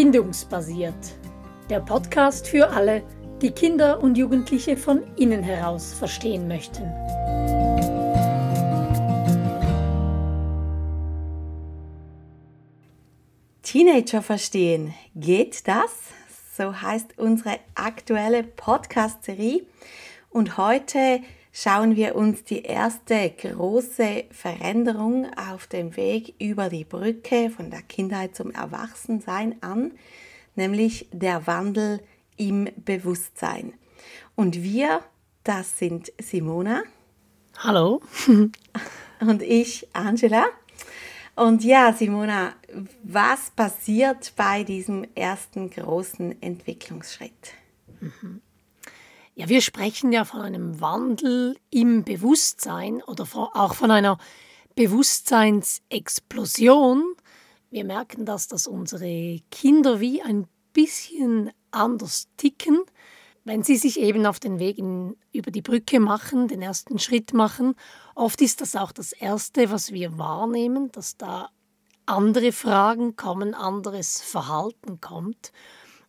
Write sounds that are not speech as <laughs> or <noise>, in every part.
Bindungsbasiert. Der Podcast für alle, die Kinder und Jugendliche von innen heraus verstehen möchten. Teenager verstehen. Geht das? So heißt unsere aktuelle Podcast-Serie. Und heute schauen wir uns die erste große Veränderung auf dem Weg über die Brücke von der Kindheit zum Erwachsensein an, nämlich der Wandel im Bewusstsein. Und wir, das sind Simona. Hallo. <laughs> und ich, Angela. Und ja, Simona, was passiert bei diesem ersten großen Entwicklungsschritt? Mhm. Ja, wir sprechen ja von einem Wandel im Bewusstsein oder auch von einer Bewusstseinsexplosion. Wir merken das, dass unsere Kinder wie ein bisschen anders ticken, wenn sie sich eben auf den Weg über die Brücke machen, den ersten Schritt machen. Oft ist das auch das Erste, was wir wahrnehmen, dass da andere Fragen kommen, anderes Verhalten kommt.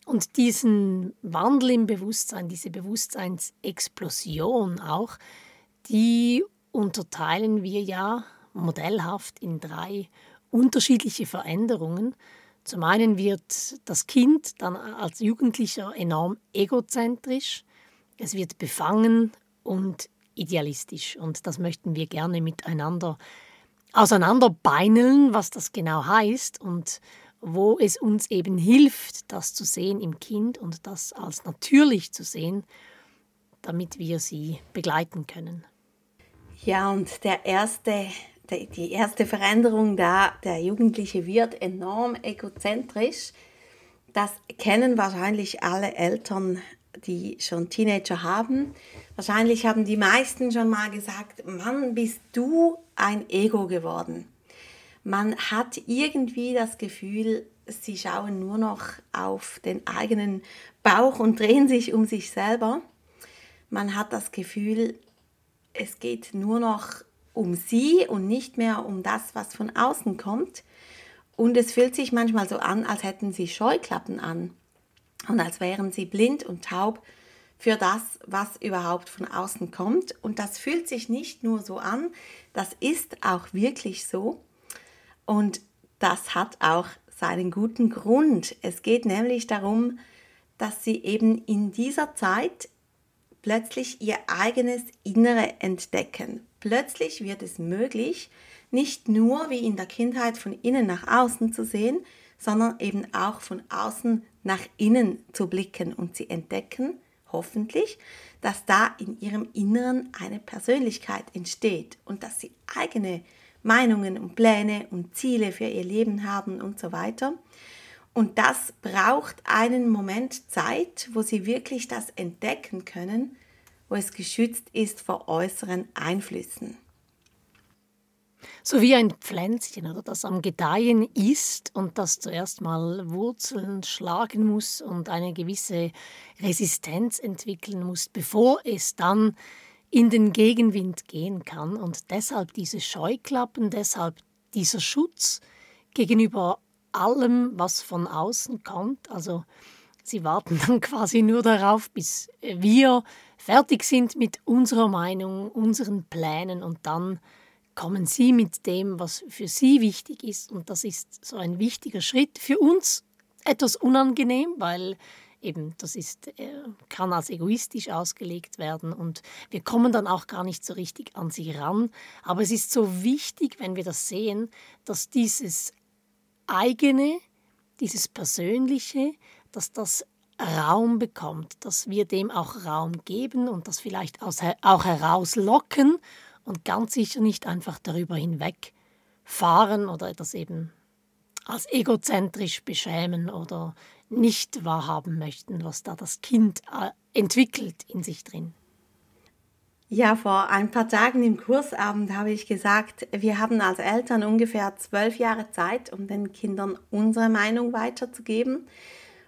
Und diesen Wandel im Bewusstsein, diese Bewusstseinsexplosion auch, die unterteilen wir ja modellhaft in drei unterschiedliche Veränderungen. Zum einen wird das Kind dann als Jugendlicher enorm egozentrisch, es wird befangen und idealistisch. Und das möchten wir gerne miteinander auseinanderbeineln, was das genau heißt und wo es uns eben hilft, das zu sehen im Kind und das als natürlich zu sehen, damit wir sie begleiten können. Ja, und der erste, die erste Veränderung da, der Jugendliche wird enorm egozentrisch. Das kennen wahrscheinlich alle Eltern, die schon Teenager haben. Wahrscheinlich haben die meisten schon mal gesagt, Mann, bist du ein Ego geworden man hat irgendwie das Gefühl, sie schauen nur noch auf den eigenen Bauch und drehen sich um sich selber. Man hat das Gefühl, es geht nur noch um sie und nicht mehr um das, was von außen kommt. Und es fühlt sich manchmal so an, als hätten sie Scheuklappen an und als wären sie blind und taub für das, was überhaupt von außen kommt. Und das fühlt sich nicht nur so an, das ist auch wirklich so. Und das hat auch seinen guten Grund. Es geht nämlich darum, dass sie eben in dieser Zeit plötzlich ihr eigenes Innere entdecken. Plötzlich wird es möglich, nicht nur wie in der Kindheit von innen nach außen zu sehen, sondern eben auch von außen nach innen zu blicken und sie entdecken, hoffentlich, dass da in ihrem Inneren eine Persönlichkeit entsteht und dass sie eigene Meinungen und Pläne und Ziele für ihr Leben haben und so weiter. Und das braucht einen Moment Zeit, wo sie wirklich das entdecken können, wo es geschützt ist vor äußeren Einflüssen. So wie ein Pflänzchen, oder das am Gedeihen ist und das zuerst mal Wurzeln schlagen muss und eine gewisse Resistenz entwickeln muss, bevor es dann in den Gegenwind gehen kann und deshalb diese Scheuklappen, deshalb dieser Schutz gegenüber allem, was von außen kommt. Also sie warten dann <laughs> quasi nur darauf, bis wir fertig sind mit unserer Meinung, unseren Plänen und dann kommen sie mit dem, was für sie wichtig ist. Und das ist so ein wichtiger Schritt für uns. Etwas unangenehm, weil eben, das ist, äh, kann als egoistisch ausgelegt werden und wir kommen dann auch gar nicht so richtig an sie ran. Aber es ist so wichtig, wenn wir das sehen, dass dieses eigene, dieses Persönliche, dass das Raum bekommt, dass wir dem auch Raum geben und das vielleicht auch herauslocken und ganz sicher nicht einfach darüber hinweg fahren oder das eben als egozentrisch beschämen oder nicht wahrhaben möchten, was da das Kind äh, entwickelt in sich drin. Ja, vor ein paar Tagen im Kursabend habe ich gesagt, wir haben als Eltern ungefähr zwölf Jahre Zeit, um den Kindern unsere Meinung weiterzugeben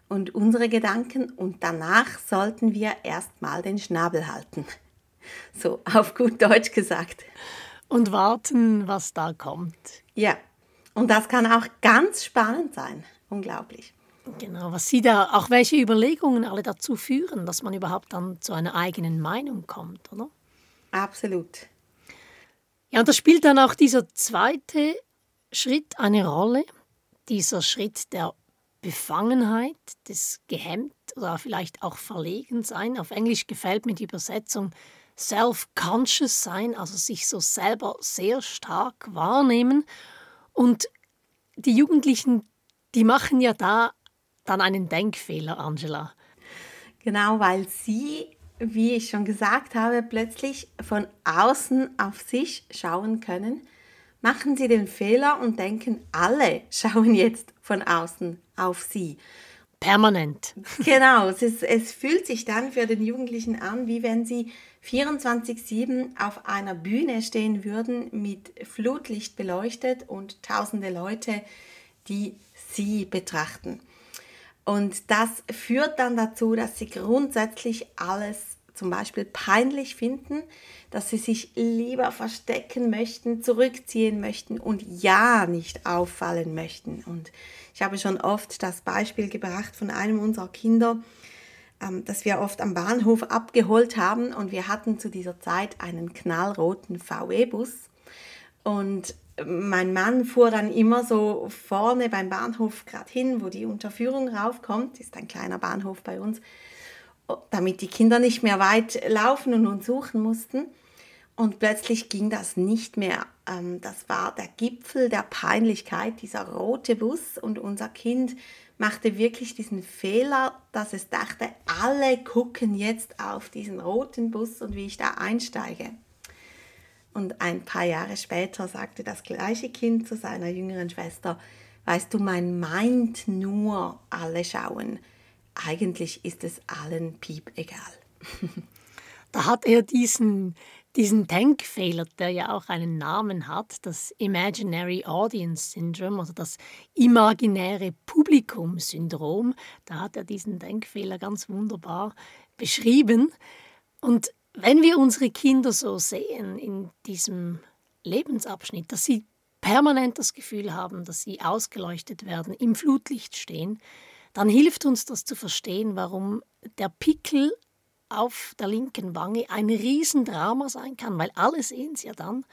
und unsere Gedanken und danach sollten wir erstmal den Schnabel halten. <laughs> So auf gut Deutsch gesagt. Und warten, was da kommt. Ja, und das kann auch ganz spannend sein. Unglaublich. Genau, was Sie da, auch welche Überlegungen alle dazu führen, dass man überhaupt dann zu einer eigenen Meinung kommt, oder? Absolut. Ja, und da spielt dann auch dieser zweite Schritt eine Rolle, dieser Schritt der Befangenheit, des Gehemmt oder vielleicht auch verlegen sein. Auf Englisch gefällt mir die Übersetzung self-conscious sein, also sich so selber sehr stark wahrnehmen. Und die Jugendlichen, die machen ja da dann einen Denkfehler, Angela. Genau, weil sie, wie ich schon gesagt habe, plötzlich von außen auf sich schauen können, machen sie den Fehler und denken, alle <laughs> schauen jetzt von außen auf sie. Permanent. Genau, es, ist, es fühlt sich dann für den Jugendlichen an, wie wenn sie 24-7 auf einer Bühne stehen würden, mit Flutlicht beleuchtet und tausende Leute, die sie betrachten. Und das führt dann dazu, dass sie grundsätzlich alles zum Beispiel peinlich finden, dass sie sich lieber verstecken möchten, zurückziehen möchten und ja nicht auffallen möchten. Und ich habe schon oft das Beispiel gebracht von einem unserer Kinder, ähm, das wir oft am Bahnhof abgeholt haben und wir hatten zu dieser Zeit einen knallroten VW-Bus und mein Mann fuhr dann immer so vorne beim Bahnhof gerade hin, wo die Unterführung raufkommt, ist ein kleiner Bahnhof bei uns, damit die Kinder nicht mehr weit laufen und uns suchen mussten. Und plötzlich ging das nicht mehr. Ähm, das war der Gipfel der Peinlichkeit, dieser rote Bus. Und unser Kind machte wirklich diesen Fehler, dass es dachte, alle gucken jetzt auf diesen roten Bus und wie ich da einsteige. Und ein paar Jahre später sagte das gleiche Kind zu seiner jüngeren Schwester, weißt du, man meint nur, alle schauen. Eigentlich ist es allen piep egal. <laughs> Da hat er diesen, diesen Denkfehler, der ja auch einen Namen hat, das Imaginary Audience Syndrome oder das imaginäre Publikum-Syndrom. Da hat er diesen Denkfehler ganz wunderbar beschrieben. Und wenn wir unsere Kinder so sehen in diesem Lebensabschnitt, dass sie permanent das Gefühl haben, dass sie ausgeleuchtet werden, im Flutlicht stehen, dann hilft uns das zu verstehen, warum der Pickel auf der linken Wange ein Riesendrama sein kann, weil alle sehen es ja dann.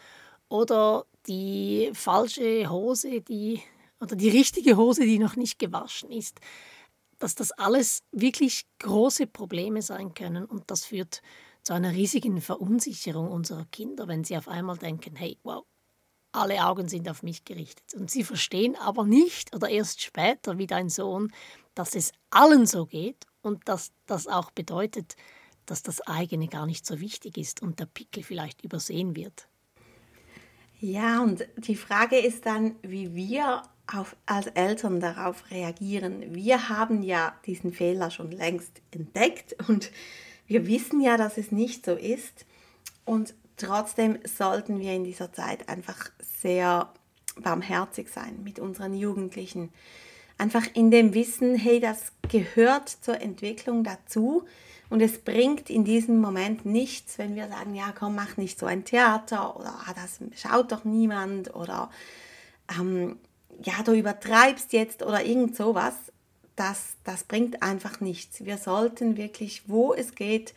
Oder die falsche Hose, die oder die richtige Hose, die noch nicht gewaschen ist. Dass das alles wirklich große Probleme sein können und das führt zu einer riesigen Verunsicherung unserer Kinder, wenn sie auf einmal denken, hey, wow, alle Augen sind auf mich gerichtet. Und sie verstehen aber nicht oder erst später wie dein Sohn, dass es allen so geht und dass das auch bedeutet, dass das eigene gar nicht so wichtig ist und der Pickel vielleicht übersehen wird. Ja, und die Frage ist dann, wie wir auf, als Eltern darauf reagieren. Wir haben ja diesen Fehler schon längst entdeckt und wir wissen ja, dass es nicht so ist. Und trotzdem sollten wir in dieser Zeit einfach sehr barmherzig sein mit unseren Jugendlichen. Einfach in dem Wissen, hey, das gehört zur Entwicklung dazu und es bringt in diesem Moment nichts, wenn wir sagen, ja, komm, mach nicht so ein Theater oder ah, das schaut doch niemand oder ähm, ja, du übertreibst jetzt oder irgend sowas. Das, das bringt einfach nichts. Wir sollten wirklich, wo es geht,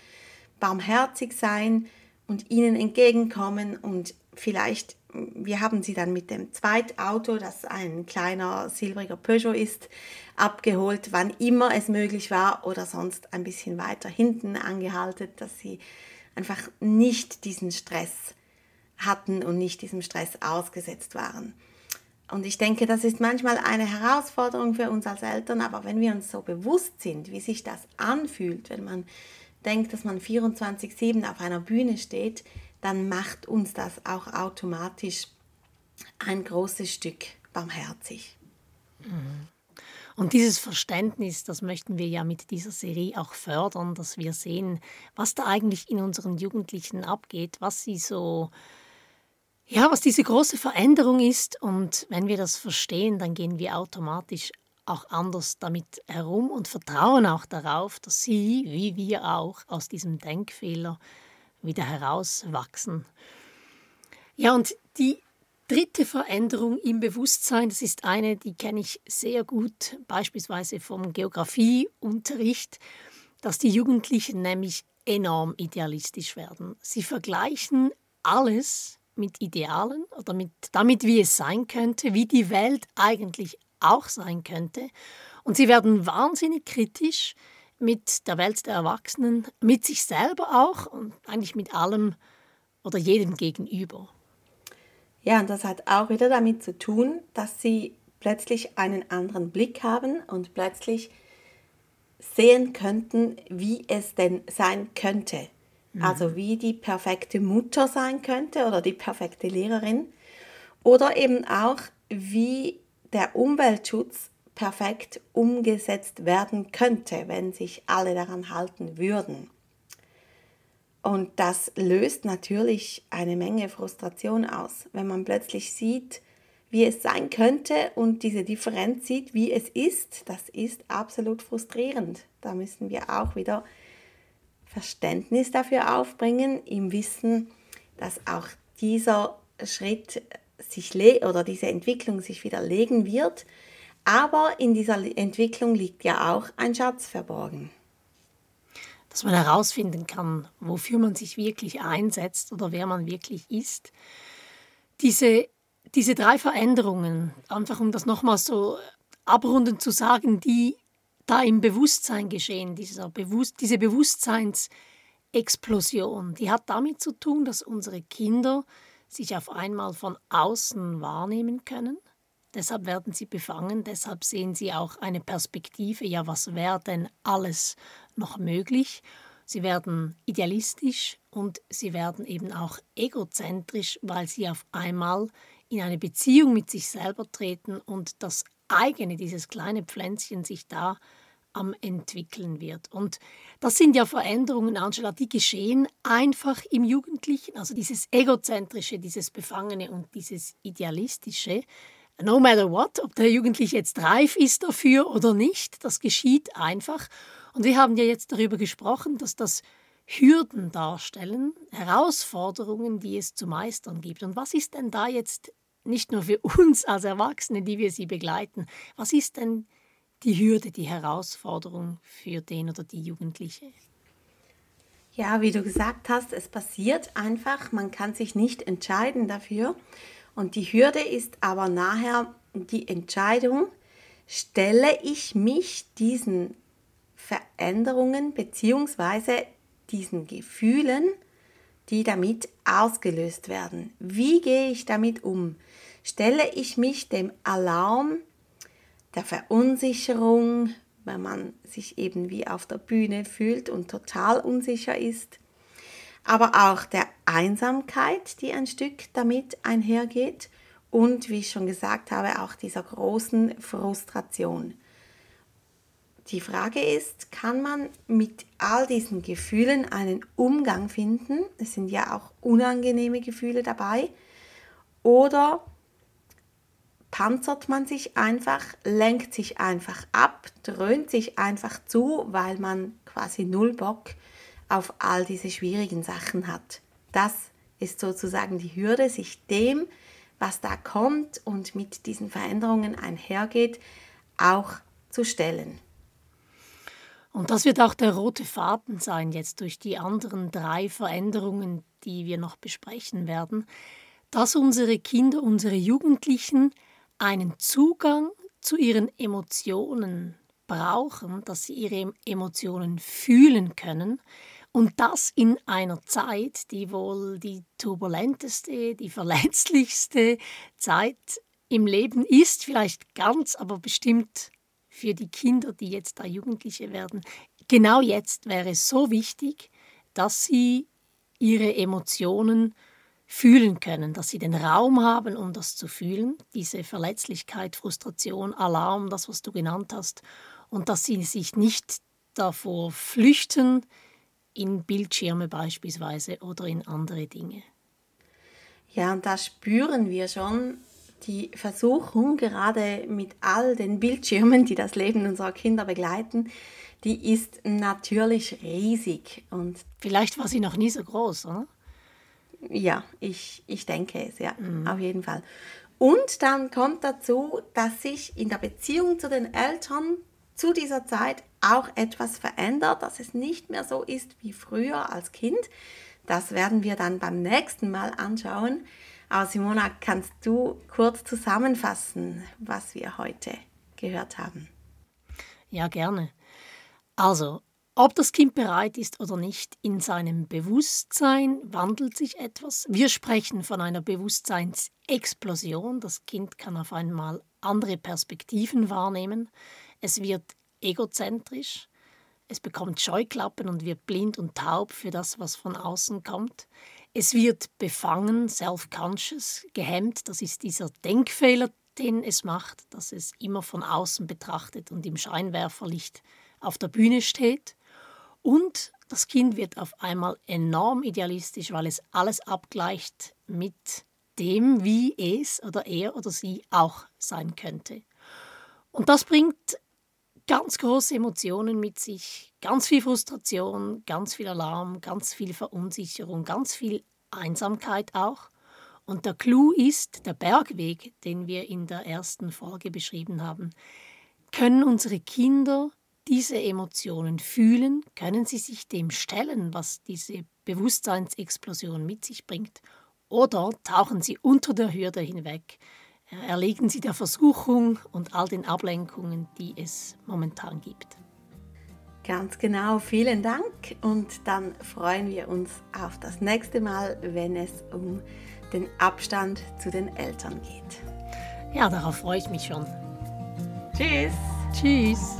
barmherzig sein und ihnen entgegenkommen und vielleicht, wir haben sie dann mit dem Zweitauto, das ein kleiner silbriger Peugeot ist, abgeholt, wann immer es möglich war oder sonst ein bisschen weiter hinten angehalten, dass sie einfach nicht diesen Stress hatten und nicht diesem Stress ausgesetzt waren. Und ich denke, das ist manchmal eine Herausforderung für uns als Eltern, aber wenn wir uns so bewusst sind, wie sich das anfühlt, wenn man denkt, dass man 24/7 auf einer Bühne steht, dann macht uns das auch automatisch ein großes Stück barmherzig. Mhm. Und dieses Verständnis, das möchten wir ja mit dieser Serie auch fördern, dass wir sehen, was da eigentlich in unseren Jugendlichen abgeht, was sie so, ja, was diese große Veränderung ist. Und wenn wir das verstehen, dann gehen wir automatisch auch anders damit herum und vertrauen auch darauf, dass sie, wie wir auch, aus diesem Denkfehler wieder herauswachsen. Ja, und die dritte Veränderung im Bewusstsein, das ist eine, die kenne ich sehr gut, beispielsweise vom Geografieunterricht, dass die Jugendlichen nämlich enorm idealistisch werden. Sie vergleichen alles mit Idealen oder mit, damit, wie es sein könnte, wie die Welt eigentlich auch sein könnte. Und sie werden wahnsinnig kritisch mit der Welt der Erwachsenen, mit sich selber auch und eigentlich mit allem oder jedem gegenüber. Ja, und das hat auch wieder damit zu tun, dass sie plötzlich einen anderen Blick haben und plötzlich sehen könnten, wie es denn sein könnte. Mhm. Also wie die perfekte Mutter sein könnte oder die perfekte Lehrerin. Oder eben auch, wie der Umweltschutz perfekt umgesetzt werden könnte, wenn sich alle daran halten würden. Und das löst natürlich eine Menge Frustration aus, wenn man plötzlich sieht, wie es sein könnte und diese Differenz sieht, wie es ist. Das ist absolut frustrierend. Da müssen wir auch wieder Verständnis dafür aufbringen, im Wissen, dass auch dieser Schritt sich oder diese Entwicklung sich widerlegen wird. Aber in dieser Entwicklung liegt ja auch ein Schatz verborgen dass man herausfinden kann, wofür man sich wirklich einsetzt oder wer man wirklich ist. Diese, diese drei Veränderungen, einfach um das nochmal so abrundend zu sagen, die da im Bewusstsein geschehen, dieser Bewusst diese Bewusstseinsexplosion, die hat damit zu tun, dass unsere Kinder sich auf einmal von außen wahrnehmen können. Deshalb werden sie befangen, deshalb sehen sie auch eine Perspektive, ja, was wäre denn alles noch möglich. Sie werden idealistisch und sie werden eben auch egozentrisch, weil sie auf einmal in eine Beziehung mit sich selber treten und das eigene, dieses kleine Pflänzchen sich da am entwickeln wird. Und das sind ja Veränderungen, Angela, die geschehen einfach im Jugendlichen. Also dieses egozentrische, dieses Befangene und dieses idealistische. No matter what, ob der Jugendliche jetzt reif ist dafür oder nicht, das geschieht einfach. Und wir haben ja jetzt darüber gesprochen, dass das Hürden darstellen, Herausforderungen, die es zu meistern gibt. Und was ist denn da jetzt nicht nur für uns als Erwachsene, die wir sie begleiten, was ist denn die Hürde, die Herausforderung für den oder die Jugendliche? Ja, wie du gesagt hast, es passiert einfach, man kann sich nicht entscheiden dafür. Und die Hürde ist aber nachher die Entscheidung, stelle ich mich diesen Veränderungen bzw. diesen Gefühlen, die damit ausgelöst werden. Wie gehe ich damit um? Stelle ich mich dem Alarm der Verunsicherung, wenn man sich eben wie auf der Bühne fühlt und total unsicher ist, aber auch der Einsamkeit, die ein Stück damit einhergeht und, wie ich schon gesagt habe, auch dieser großen Frustration. Die Frage ist, kann man mit all diesen Gefühlen einen Umgang finden? Es sind ja auch unangenehme Gefühle dabei. Oder panzert man sich einfach, lenkt sich einfach ab, dröhnt sich einfach zu, weil man quasi null Bock auf all diese schwierigen Sachen hat. Das ist sozusagen die Hürde, sich dem, was da kommt und mit diesen Veränderungen einhergeht, auch zu stellen. Und das wird auch der rote Faden sein jetzt durch die anderen drei Veränderungen, die wir noch besprechen werden, dass unsere Kinder, unsere Jugendlichen einen Zugang zu ihren Emotionen brauchen, dass sie ihre Emotionen fühlen können. Und das in einer Zeit, die wohl die turbulenteste, die verletzlichste Zeit im Leben ist, vielleicht ganz, aber bestimmt für die Kinder, die jetzt da Jugendliche werden. Genau jetzt wäre es so wichtig, dass sie ihre Emotionen fühlen können, dass sie den Raum haben, um das zu fühlen, diese Verletzlichkeit, Frustration, Alarm, das, was du genannt hast, und dass sie sich nicht davor flüchten in Bildschirme beispielsweise oder in andere Dinge. Ja, und da spüren wir schon, die Versuchung, gerade mit all den Bildschirmen, die das Leben unserer Kinder begleiten, die ist natürlich riesig. Und Vielleicht war sie noch nie so groß, oder? Ja, ich, ich denke es, ja, mhm. auf jeden Fall. Und dann kommt dazu, dass sich in der Beziehung zu den Eltern zu dieser Zeit auch etwas verändert, dass es nicht mehr so ist wie früher als Kind. Das werden wir dann beim nächsten Mal anschauen. Aber Simona, kannst du kurz zusammenfassen, was wir heute gehört haben? Ja, gerne. Also, ob das Kind bereit ist oder nicht, in seinem Bewusstsein wandelt sich etwas. Wir sprechen von einer Bewusstseinsexplosion. Das Kind kann auf einmal andere Perspektiven wahrnehmen. Es wird egozentrisch. Es bekommt Scheuklappen und wird blind und taub für das, was von außen kommt. Es wird befangen, self-conscious, gehemmt. Das ist dieser Denkfehler, den es macht, dass es immer von außen betrachtet und im Scheinwerferlicht auf der Bühne steht. Und das Kind wird auf einmal enorm idealistisch, weil es alles abgleicht mit dem, wie es oder er oder sie auch sein könnte. Und das bringt ganz große Emotionen mit sich, ganz viel Frustration, ganz viel Alarm, ganz viel Verunsicherung, ganz viel Einsamkeit auch. Und der Clou ist der Bergweg, den wir in der ersten Folge beschrieben haben. Können unsere Kinder diese Emotionen fühlen, können sie sich dem stellen, was diese Bewusstseinsexplosion mit sich bringt, oder tauchen sie unter der Hürde hinweg, erlegen sie der Versuchung und all den Ablenkungen, die es momentan gibt. Ganz genau, vielen Dank und dann freuen wir uns auf das nächste Mal, wenn es um den Abstand zu den Eltern geht. Ja, darauf freue ich mich schon. Tschüss. Tschüss.